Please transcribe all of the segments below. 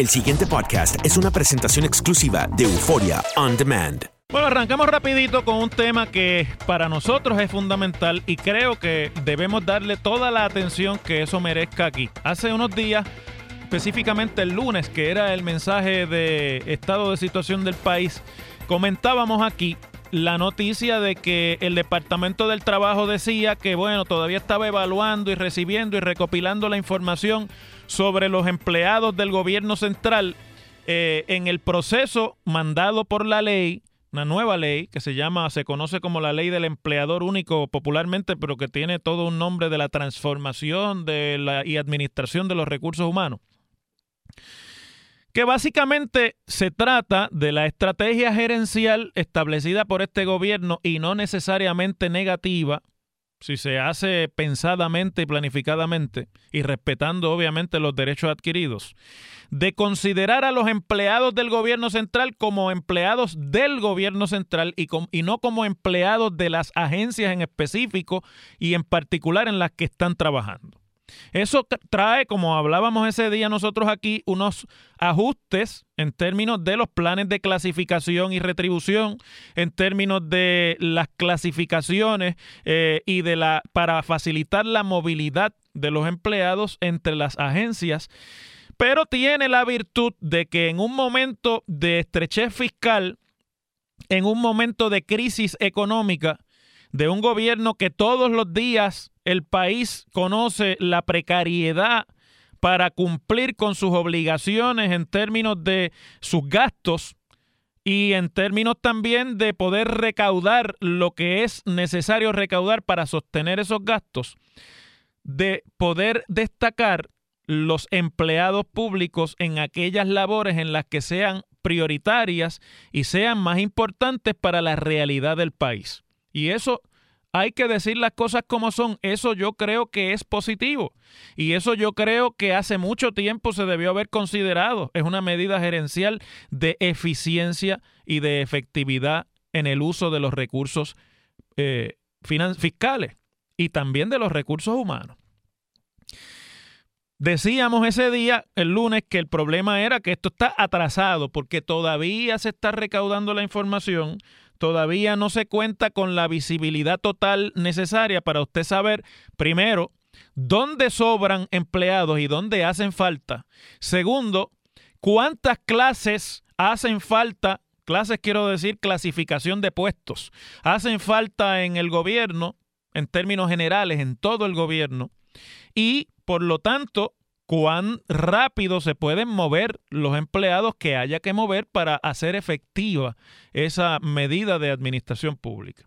El siguiente podcast es una presentación exclusiva de Euforia On Demand. Bueno, arrancamos rapidito con un tema que para nosotros es fundamental y creo que debemos darle toda la atención que eso merezca aquí. Hace unos días, específicamente el lunes, que era el mensaje de estado de situación del país, comentábamos aquí la noticia de que el Departamento del Trabajo decía que, bueno, todavía estaba evaluando y recibiendo y recopilando la información sobre los empleados del gobierno central eh, en el proceso mandado por la ley, una nueva ley que se llama, se conoce como la ley del empleador único popularmente, pero que tiene todo un nombre de la transformación de la, y administración de los recursos humanos que básicamente se trata de la estrategia gerencial establecida por este gobierno y no necesariamente negativa, si se hace pensadamente y planificadamente y respetando obviamente los derechos adquiridos, de considerar a los empleados del gobierno central como empleados del gobierno central y, no como empleados de las agencias en específico y en particular en las que están trabajando. Eso trae, como hablábamos ese día nosotros aquí, unos ajustes en términos de los planes de clasificación y retribución, en términos de las clasificaciones eh, y de la para facilitar la movilidad de los empleados entre las agencias. Pero tiene la virtud de que en un momento de estrechez fiscal, en un momento de crisis económica, de un gobierno que todos los días el país conoce la precariedad para cumplir con sus obligaciones en términos de sus gastos y en términos también de poder recaudar lo que es necesario recaudar para sostener esos gastos, de poder destacar los empleados públicos en aquellas labores en las que sean prioritarias y sean más importantes para la realidad del país. Y eso hay que decir las cosas como son. Eso yo creo que es positivo. Y eso yo creo que hace mucho tiempo se debió haber considerado. Es una medida gerencial de eficiencia y de efectividad en el uso de los recursos eh, fiscales y también de los recursos humanos. Decíamos ese día, el lunes, que el problema era que esto está atrasado porque todavía se está recaudando la información, todavía no se cuenta con la visibilidad total necesaria para usted saber, primero, dónde sobran empleados y dónde hacen falta. Segundo, cuántas clases hacen falta, clases quiero decir clasificación de puestos, hacen falta en el gobierno, en términos generales, en todo el gobierno. Y por lo tanto, cuán rápido se pueden mover los empleados que haya que mover para hacer efectiva esa medida de administración pública.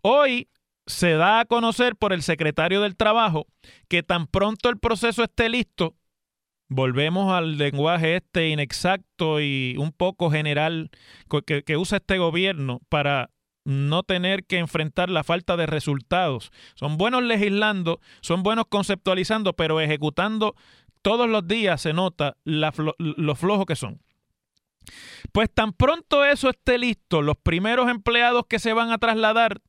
Hoy se da a conocer por el secretario del Trabajo que tan pronto el proceso esté listo, volvemos al lenguaje este inexacto y un poco general que, que usa este gobierno para no tener que enfrentar la falta de resultados. Son buenos legislando, son buenos conceptualizando, pero ejecutando todos los días se nota lo flojo que son. Pues tan pronto eso esté listo, los primeros empleados que se van a trasladar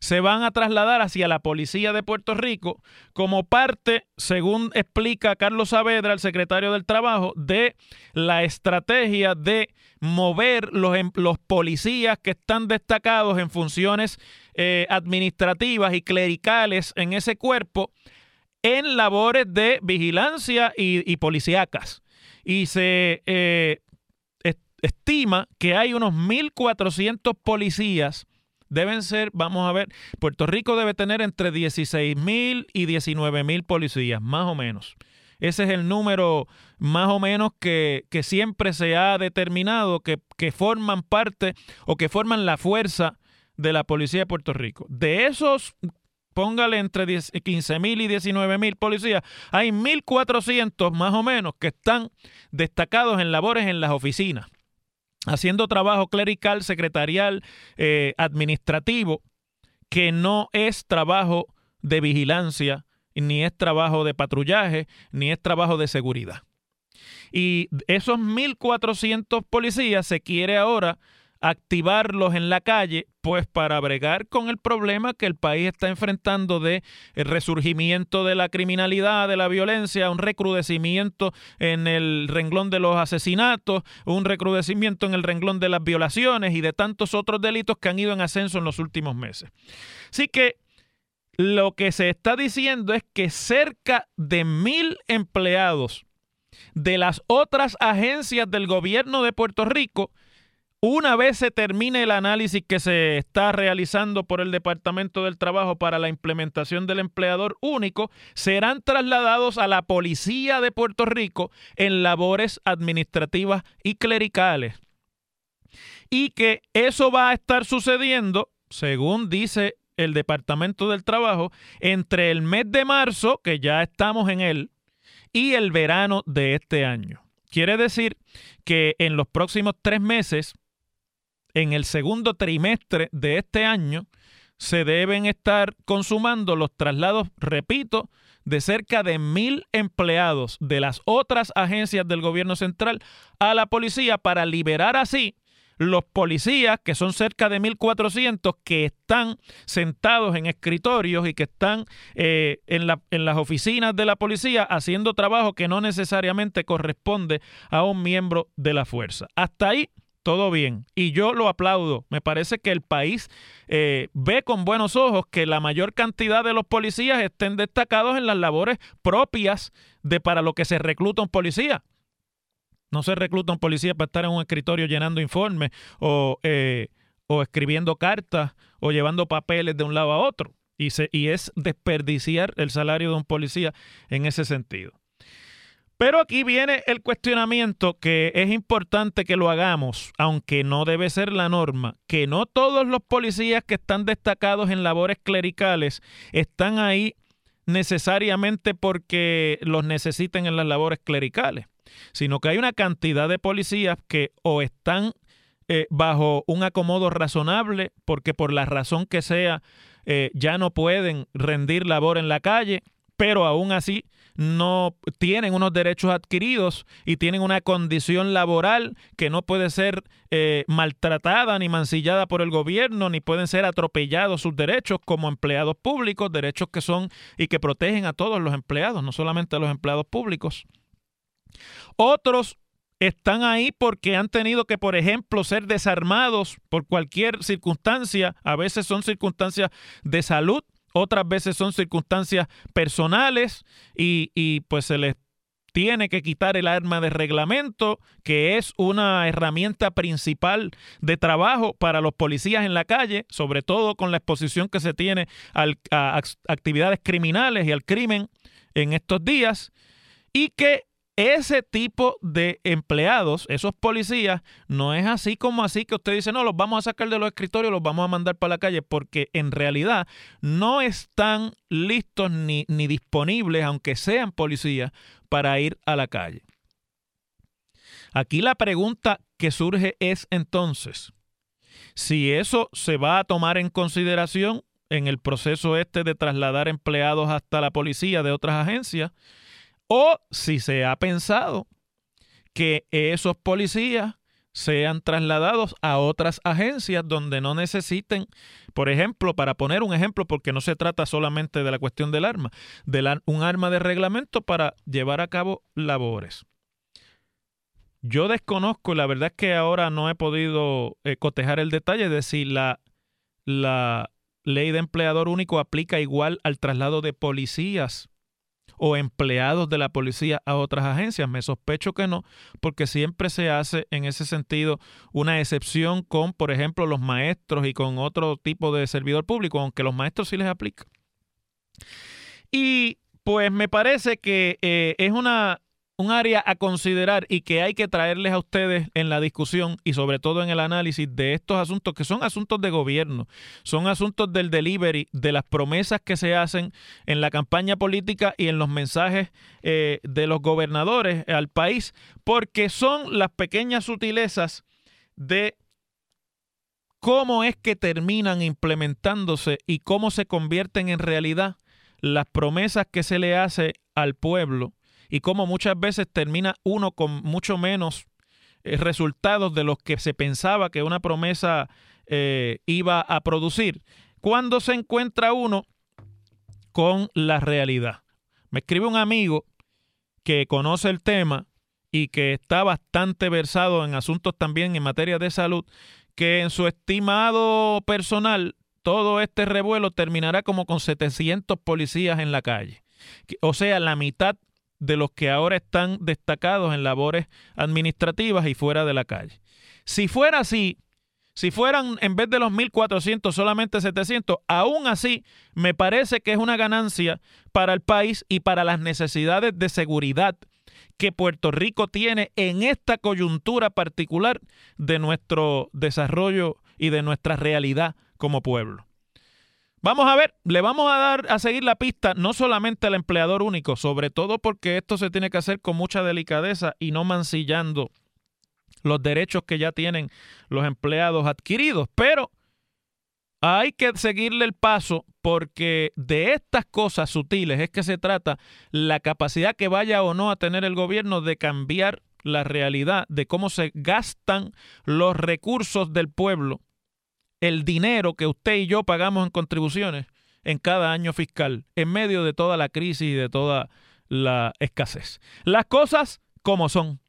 se van a trasladar hacia la policía de Puerto Rico como parte, según explica Carlos Saavedra, el secretario del Trabajo, de la estrategia de mover los, em, policías que están destacados en funciones eh, administrativas y clericales en ese cuerpo en labores de vigilancia y, policíacas. Y se eh, estima que hay unos 1.400 policías deben ser, vamos a ver, Puerto Rico debe tener entre 16 mil y 19 mil policías, más o menos. Ese es el número más o menos que, siempre se ha determinado que, que, forman parte o que forman la fuerza de la policía de Puerto Rico. De esos, póngale entre 15 mil y 19 mil policías, hay 1.400 más o menos que están destacados en labores en las oficinas haciendo trabajo clerical, secretarial, eh, administrativo, que no es trabajo de vigilancia, ni es trabajo de patrullaje, ni es trabajo de seguridad. Y esos 1.400 policías se quiere ahora activarlos en la calle, pues para bregar con el problema que el país está enfrentando de el resurgimiento de la criminalidad, de la violencia, un recrudecimiento en el renglón de los asesinatos, un recrudecimiento en el renglón de las violaciones y de tantos otros delitos que han ido en ascenso en los últimos meses. Así que lo que se está diciendo es que cerca de mil empleados de las otras agencias del gobierno de Puerto Rico una vez se termine el análisis que se está realizando por el Departamento del Trabajo para la implementación del empleador único, serán trasladados a la Policía de Puerto Rico en labores administrativas y clericales. Y que eso va a estar sucediendo, según dice el Departamento del Trabajo, entre el mes de marzo, que ya estamos en él, y el verano de este año. Quiere decir que en los próximos tres meses en el segundo trimestre de este año se deben estar consumando los traslados, repito, de cerca de mil empleados de las otras agencias del gobierno central a la policía para liberar así los policías, que son cerca de 1.400, que están sentados en escritorios y que están eh, en, en las oficinas de la policía haciendo trabajo que no necesariamente corresponde a un miembro de la fuerza. Hasta ahí todo bien. Y yo lo aplaudo. Me parece que el país eh, ve con buenos ojos que la mayor cantidad de los policías estén destacados en las labores propias de para lo que se recluta un policía. No se recluta un policía para estar en un escritorio llenando informes o, eh, o escribiendo cartas o llevando papeles de un lado a otro. Y, se, y es desperdiciar el salario de un policía en ese sentido. Pero aquí viene el cuestionamiento que es importante que lo hagamos, aunque no debe ser la norma, que no todos los policías que están destacados en labores clericales están ahí necesariamente porque los necesiten en las labores clericales, sino que hay una cantidad de policías que o están eh, bajo un acomodo razonable porque por la razón que sea eh, ya no pueden rendir labor en la calle, pero aún así no tienen unos derechos adquiridos y tienen una condición laboral que no puede ser eh, maltratada ni mancillada por el gobierno, ni pueden ser atropellados sus derechos como empleados públicos, derechos que son y que protegen a todos los empleados, no solamente a los empleados públicos. Otros están ahí porque han tenido que, por ejemplo, ser desarmados por cualquier circunstancia. A veces son circunstancias de salud, otras veces son circunstancias personales y, y pues se les tiene que quitar el arma de reglamento, que es una herramienta principal de trabajo para los policías en la calle, sobre todo con la exposición que se tiene a actividades criminales y al crimen en estos días, y que ese tipo de empleados, esos policías, no es así como así que usted dice, no, los vamos a sacar de los escritorios, los vamos a mandar para la calle, porque en realidad no están listos ni, ni disponibles, aunque sean policías, para ir a la calle. Aquí la pregunta que surge es entonces, si eso se va a tomar en consideración en el proceso este de trasladar empleados hasta la policía de otras agencias, o si se ha pensado que esos policías sean trasladados a otras agencias donde no necesiten, por ejemplo, para poner un ejemplo, porque no se trata solamente de la cuestión del arma, de un arma de reglamento para llevar a cabo labores. Yo desconozco, la verdad es que ahora no he podido eh, cotejar el detalle de si la, la ley de empleador único aplica igual al traslado de policías o empleados de la policía a otras agencias. Me sospecho que no, porque siempre se hace en ese sentido una excepción con, por ejemplo, los maestros y con otro tipo de servidor público, aunque los maestros sí les aplica. Y pues me parece que eh, es una un área a considerar y que hay que traerles a ustedes en la discusión y sobre todo en el análisis de estos asuntos que son asuntos de gobierno, son asuntos del delivery, de las promesas que se hacen en la campaña política y en los mensajes eh, de los gobernadores al país, porque son las pequeñas sutilezas de cómo es que terminan implementándose y cómo se convierten en realidad las promesas que se le hace al pueblo y cómo muchas veces termina uno con mucho menos eh, resultados de los que se pensaba que una promesa eh, iba a producir, cuando se encuentra uno con la realidad. Me escribe un amigo que conoce el tema y que está bastante versado en asuntos también en materia de salud, que en su estimado personal todo este revuelo terminará como con 700 policías en la calle. O sea, la mitad de los que ahora están destacados en labores administrativas y fuera de la calle. Si fuera así, si fueran en vez de los 1.400 solamente 700, aún así me parece que es una ganancia para el país y para las necesidades de seguridad que Puerto Rico tiene en esta coyuntura particular de nuestro desarrollo y de nuestra realidad como pueblo. Vamos a ver, le vamos a dar a seguir la pista no solamente al empleador único, sobre todo porque esto se tiene que hacer con mucha delicadeza y no mancillando los derechos que ya tienen los empleados adquiridos, pero hay que seguirle el paso porque de estas cosas sutiles es que se trata la capacidad que vaya o no a tener el gobierno de cambiar la realidad de cómo se gastan los recursos del pueblo el dinero que usted y yo pagamos en contribuciones en cada año fiscal, en medio de toda la crisis y de toda la escasez. Las cosas como son.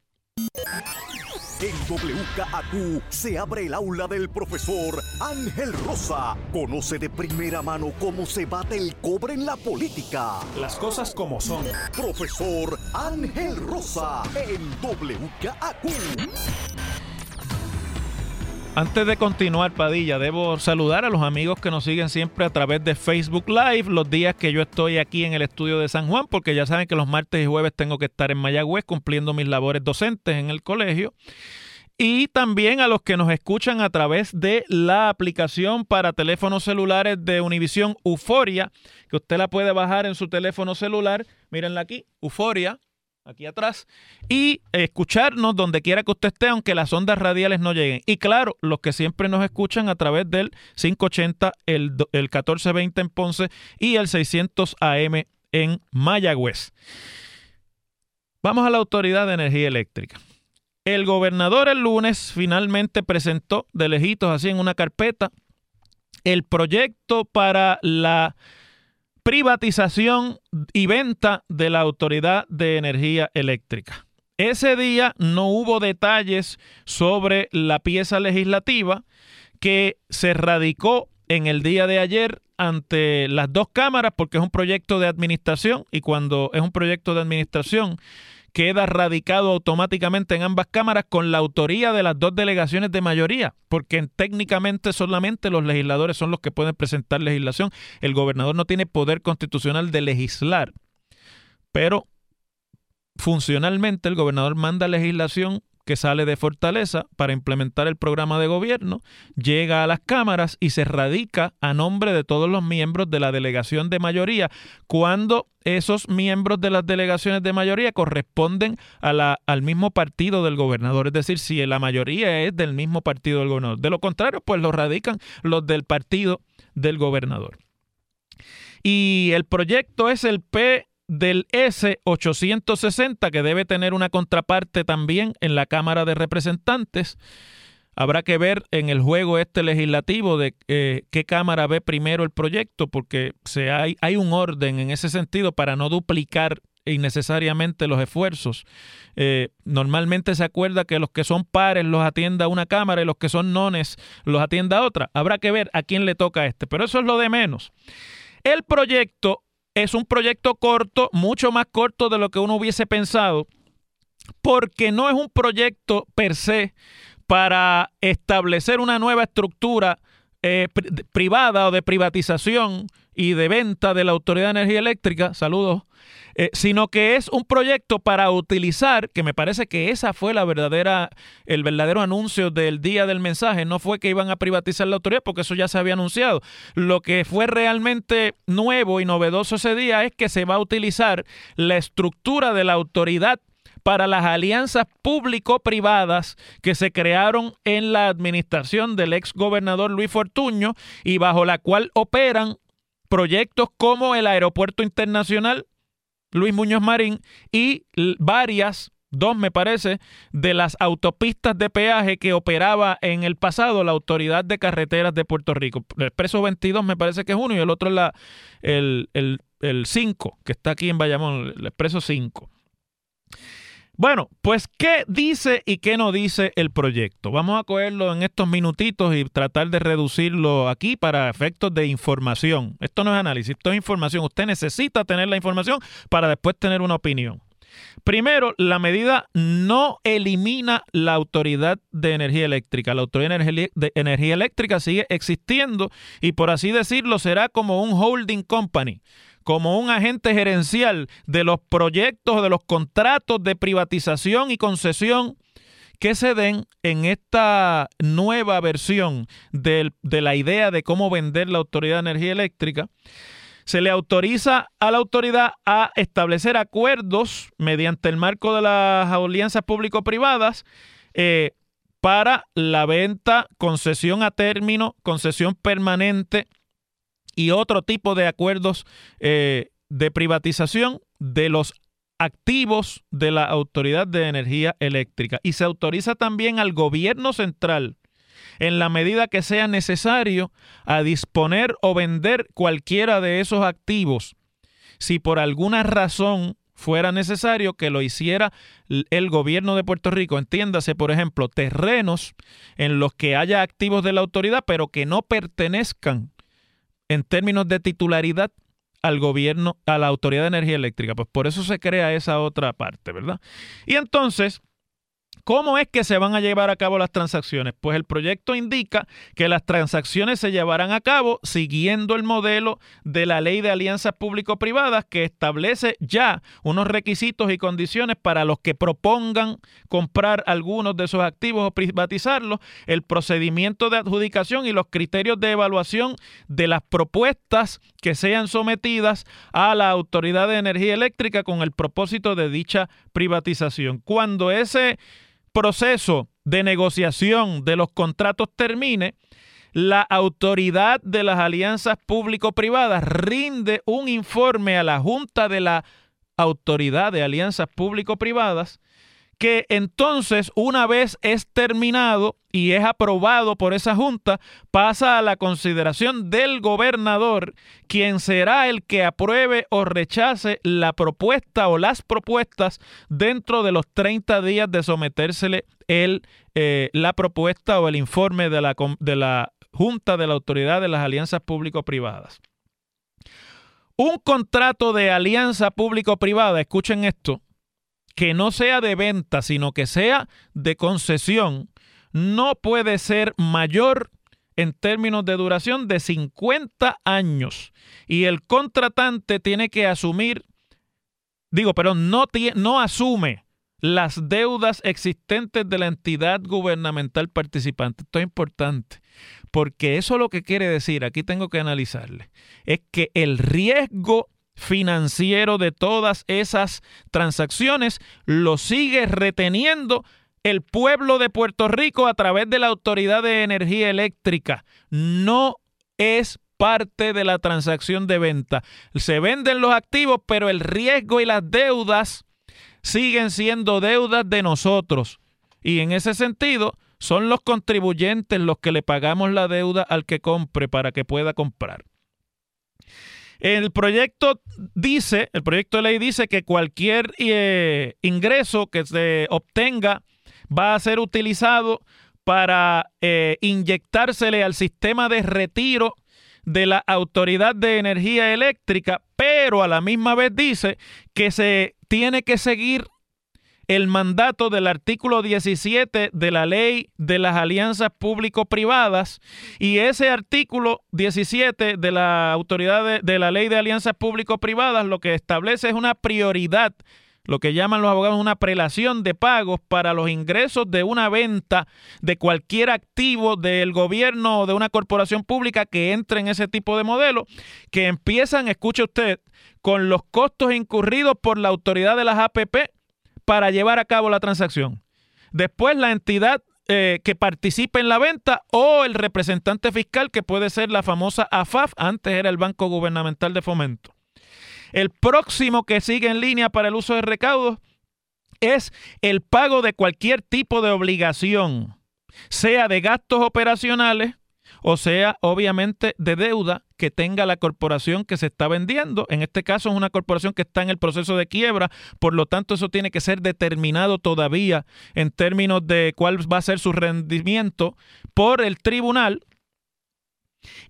En WKAQ se abre el aula del profesor Ángel Rosa. Conoce de primera mano cómo se bate el cobre en la política. Las cosas como son. Profesor Ángel Rosa en WKAQ. Antes de continuar, Padilla, debo saludar a los amigos que nos siguen siempre a través de Facebook Live los días que yo estoy aquí en el estudio de San Juan, porque ya saben que los martes y jueves tengo que estar en Mayagüez cumpliendo mis labores docentes en el colegio. Y también a los que nos escuchan a través de la aplicación para teléfonos celulares de Univisión Euforia, que usted la puede bajar en su teléfono celular. Mírenla aquí, Euforia aquí atrás, y escucharnos donde quiera que usted esté, aunque las ondas radiales no lleguen. Y claro, los que siempre nos escuchan a través del 580, el, el 1420 en Ponce y el 600 AM en Mayagüez. Vamos a la Autoridad de Energía Eléctrica. El gobernador el lunes finalmente presentó de lejitos así en una carpeta el proyecto para la privatización y venta de la Autoridad de Energía Eléctrica. Ese día no hubo detalles sobre la pieza legislativa que se radicó en el día de ayer ante las dos cámaras porque es un proyecto de administración y cuando es un proyecto de administración queda radicado automáticamente en ambas cámaras con la autoría de las dos delegaciones de mayoría, porque técnicamente solamente los legisladores son los que pueden presentar legislación. El gobernador no tiene poder constitucional de legislar, pero funcionalmente el gobernador manda legislación que sale de Fortaleza para implementar el programa de gobierno, llega a las cámaras y se radica a nombre de todos los miembros de la delegación de mayoría, cuando esos miembros de las delegaciones de mayoría corresponden al mismo partido del gobernador, es decir, si la mayoría es del mismo partido del gobernador. De lo contrario, pues lo radican los del partido del gobernador. Y el proyecto es el P del S-860, que debe tener una contraparte también en la Cámara de Representantes. Habrá que ver en el juego este legislativo de eh, qué Cámara ve primero el proyecto, porque se hay, hay un orden en ese sentido para no duplicar innecesariamente los esfuerzos. Eh, normalmente se acuerda que los que son pares los atienda una cámara y los que son nones los atienda otra. Habrá que ver a quién le toca este, pero eso es lo de menos. El proyecto es un proyecto corto, mucho más corto de lo que uno hubiese pensado, porque no es un proyecto per se para establecer una nueva estructura eh, privada o de privatización y de venta de la Autoridad de Energía Eléctrica, saludos, eh, sino que es un proyecto para utilizar, que me parece que esa fue la verdadera, el verdadero anuncio del día del mensaje, no fue que iban a privatizar la autoridad, porque eso ya se había anunciado. Lo que fue realmente nuevo y novedoso ese día es que se va a utilizar la estructura de la autoridad para las alianzas público-privadas que se crearon en la administración del ex gobernador Luis Fortuño y bajo la cual operan proyectos como el Aeropuerto Internacional Luis Muñoz Marín y varias dos me parece, de las autopistas de peaje que operaba en el pasado la Autoridad de Carreteras de Puerto Rico. El expreso 22 me parece que es uno y el otro es la, el, el, el 5, que está aquí en Bayamón, el expreso 5. Bueno, pues ¿qué dice y qué no dice el proyecto? Vamos a cogerlo en estos minutitos y tratar de reducirlo aquí para efectos de información. Esto no es análisis, esto es información. Usted necesita tener la información para después tener una opinión. Primero, la medida no elimina la Autoridad de Energía Eléctrica. La Autoridad de Energía Eléctrica sigue existiendo y por así decirlo será como un holding company como un agente gerencial de los proyectos, de los contratos de privatización y concesión que se den en esta nueva versión de la idea de cómo vender la Autoridad de Energía Eléctrica, se le autoriza a la autoridad a establecer acuerdos mediante el marco de las alianzas público-privadas eh, para la venta, concesión a término, concesión permanente y otro tipo de acuerdos eh, de privatización de los activos de la Autoridad de Energía Eléctrica. Y se autoriza también al gobierno central, en la medida que sea necesario, a disponer o vender cualquiera de esos activos, si por alguna razón fuera necesario que lo hiciera el gobierno de Puerto Rico. Entiéndase, por ejemplo, terrenos en los que haya activos de la autoridad, pero que no pertenezcan en términos de titularidad al gobierno, a la Autoridad de Energía Eléctrica. Pues por eso se crea esa otra parte, ¿verdad? Y entonces, ¿Cómo es que se van a llevar a cabo las transacciones? Pues el proyecto indica que las transacciones se llevarán a cabo siguiendo el modelo de la ley de alianzas público-privadas que establece ya unos requisitos y condiciones para los que propongan comprar algunos de esos activos o privatizarlos, el procedimiento de adjudicación y los criterios de evaluación de las propuestas que sean sometidas a la Autoridad de Energía Eléctrica con el propósito de dicha privatización. Cuando ese proceso de negociación de los contratos termine, la autoridad de las alianzas público-privadas rinde un informe a la Junta de la Autoridad de Alianzas Público-Privadas que entonces una vez es terminado y es aprobado por esa junta, pasa a la consideración del gobernador, quien será el que apruebe o rechace la propuesta o las propuestas dentro de los 30 días de sometérsele el, eh, la propuesta o el informe de la, de la Junta de la Autoridad de las Alianzas Público-Privadas. Un contrato de alianza público-privada, escuchen esto, que no sea de venta, sino que sea de concesión, no puede ser mayor en términos de duración de 50 años. Y el contratante tiene que asumir, digo, pero no, no asume las deudas existentes de la entidad gubernamental participante. Esto es importante, porque eso lo que quiere decir, aquí tengo que analizarle, es que el riesgo financiero de todas esas transacciones lo sigue reteniendo el pueblo de Puerto Rico a través de la Autoridad de Energía Eléctrica. No es parte de la transacción de venta. Se venden los activos, pero el riesgo y las deudas siguen siendo deudas de nosotros. Y en ese sentido, son los contribuyentes los que le pagamos la deuda al que compre para que pueda comprar. El proyecto dice, el proyecto de ley dice que cualquier eh, ingreso que se obtenga va a ser utilizado para eh, inyectársele al sistema de retiro de la Autoridad de Energía Eléctrica, pero a la misma vez dice que se tiene que seguir el mandato del artículo 17 de la ley de las alianzas público-privadas. Y ese artículo 17 de la autoridad de, la ley de alianzas público-privadas lo que establece es una prioridad lo que llaman los abogados una prelación de pagos para los ingresos de una venta de cualquier activo del gobierno o de una corporación pública que entre en ese tipo de modelo, que empiezan, escuche usted, con los costos incurridos por la autoridad de las APP para llevar a cabo la transacción. Después la entidad eh, que participe en la venta o el representante fiscal que puede ser la famosa AFAF, antes era el Banco Gubernamental de Fomento. El próximo que sigue en línea para el uso de recaudos es el pago de cualquier tipo de obligación, sea de gastos operacionales o sea, obviamente, de deuda que tenga la corporación que se está vendiendo. En este caso es una corporación que está en el proceso de quiebra, por lo tanto eso tiene que ser determinado todavía en términos de cuál va a ser su rendimiento por el tribunal.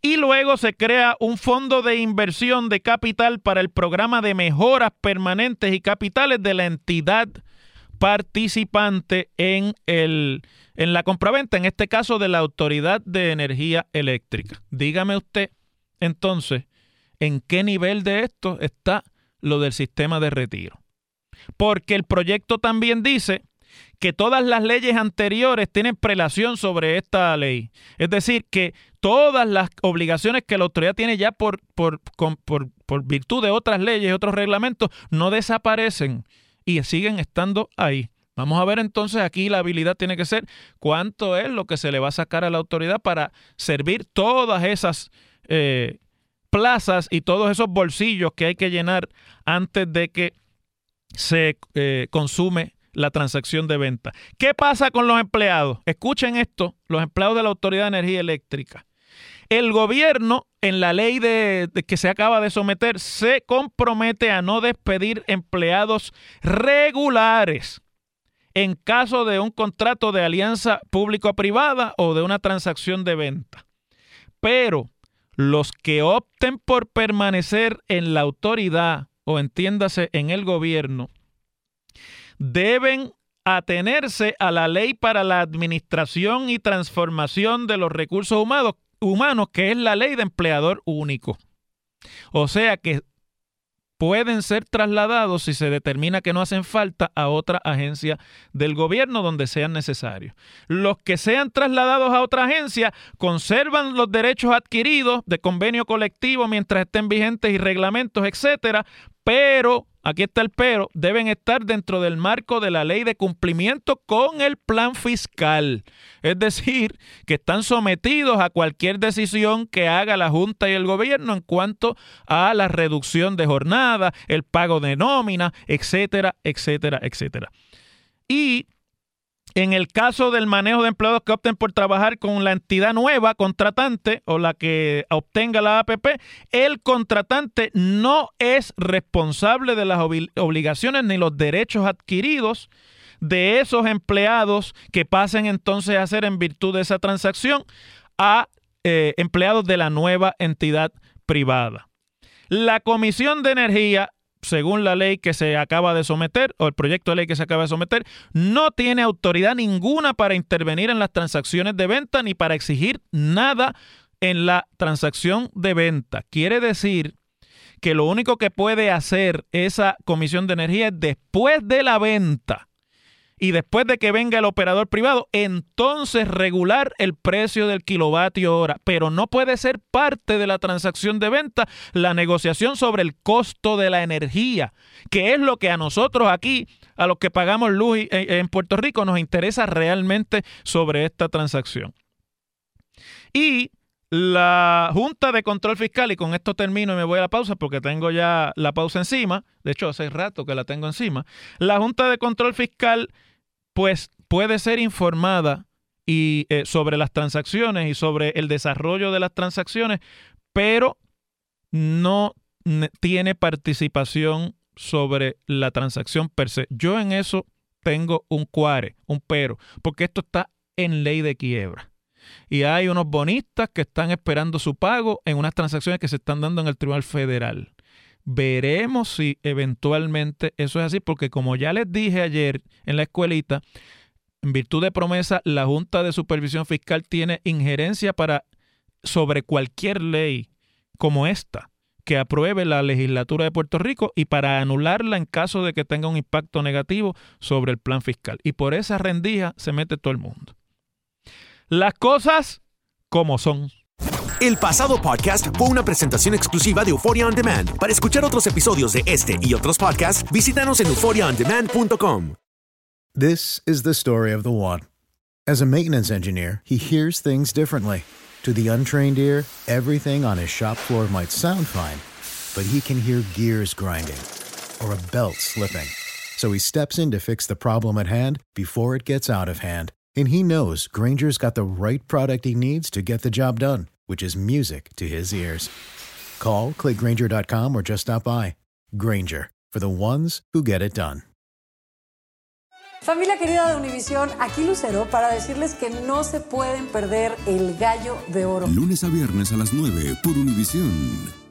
Y luego se crea un fondo de inversión de capital para el programa de mejoras permanentes y capitales de la entidad participante en el en la compraventa, en este caso de la Autoridad de Energía Eléctrica. Dígame usted, entonces, ¿en qué nivel de esto está lo del sistema de retiro? Porque el proyecto también dice que todas las leyes anteriores tienen prelación sobre esta ley. Es decir, que todas las obligaciones que la autoridad tiene ya por, por, por, por virtud de otras leyes, otros reglamentos, no desaparecen y siguen estando ahí. Vamos a ver entonces aquí la habilidad tiene que ser cuánto es lo que se le va a sacar a la autoridad para servir todas esas eh, plazas y todos esos bolsillos que hay que llenar antes de que se eh, consume la transacción de venta. ¿Qué pasa con los empleados? Escuchen esto, los empleados de la Autoridad de Energía Eléctrica. El gobierno, en la ley de, que se acaba de someter, se compromete a no despedir empleados regulares en caso de un contrato de alianza público-privada o de una transacción de venta. Pero los que opten por permanecer en la autoridad o entiéndase en el gobierno, deben atenerse a la ley para la administración y transformación de los recursos humanos, que es la ley de empleador único. O sea que pueden ser trasladados si se determina que no hacen falta a otra agencia del gobierno donde sean necesarios. Los que sean trasladados a otra agencia conservan los derechos adquiridos de convenio colectivo mientras estén vigentes y reglamentos, etcétera, pero aquí está el pero, deben estar dentro del marco de la ley de cumplimiento con el plan fiscal. Es decir, que están sometidos a cualquier decisión que haga la Junta y el gobierno en cuanto a la reducción de jornada, el pago de nómina, etcétera, etcétera, etcétera. Y en el caso del manejo de empleados que opten por trabajar con la entidad nueva contratante o la que obtenga la APP, el contratante no es responsable de las obligaciones ni los derechos adquiridos de esos empleados que pasen entonces a ser en virtud de esa transacción a eh, empleados de la nueva entidad privada. La Comisión de Energía según la ley que se acaba de someter o el proyecto de ley que se acaba de someter, no tiene autoridad ninguna para intervenir en las transacciones de venta ni para exigir nada en la transacción de venta. Quiere decir que lo único que puede hacer esa comisión de energía es después de la venta y después de que venga el operador privado, entonces regular el precio del kilovatio hora. Pero no puede ser parte de la transacción de venta la negociación sobre el costo de la energía, que es lo que a nosotros aquí, a los que pagamos luz en Puerto Rico, nos interesa realmente sobre esta transacción. Y la Junta de Control Fiscal, y con esto termino y me voy a la pausa porque tengo ya la pausa encima, de hecho hace rato que la tengo encima, la Junta de Control Fiscal pues puede ser informada eh, sobre las transacciones y sobre el desarrollo de las transacciones, pero no tiene participación sobre la transacción per se. Yo en eso tengo un cuare, un pero, porque esto está en ley de quiebra y hay unos bonistas que están esperando su pago en unas transacciones que se están dando en el Tribunal Federal. Veremos si eventualmente eso es así, porque como ya les dije ayer en la escuelita, en virtud de promesa, la Junta de Supervisión Fiscal tiene injerencia para sobre cualquier ley como esta que apruebe la legislatura de Puerto Rico y para anularla en caso de que tenga un impacto negativo sobre el plan fiscal. Y por esa rendija se mete todo el mundo. Las cosas como son. El pasado podcast fue una presentación exclusiva de Euphoria On Demand. Para escuchar otros episodios de este y otros podcasts, visítanos en euphoriaondemand.com. This is the story of the one. As a maintenance engineer, he hears things differently. To the untrained ear, everything on his shop floor might sound fine, but he can hear gears grinding or a belt slipping. So he steps in to fix the problem at hand before it gets out of hand. And he knows Granger's got the right product he needs to get the job done, which is music to his ears. Call, clickgranger.com, or just stop by. Granger, for the ones who get it done. Familia querida de Univisión, aquí Lucero para decirles que no se pueden perder el gallo de oro. Lunes a viernes a las 9 por Univisión.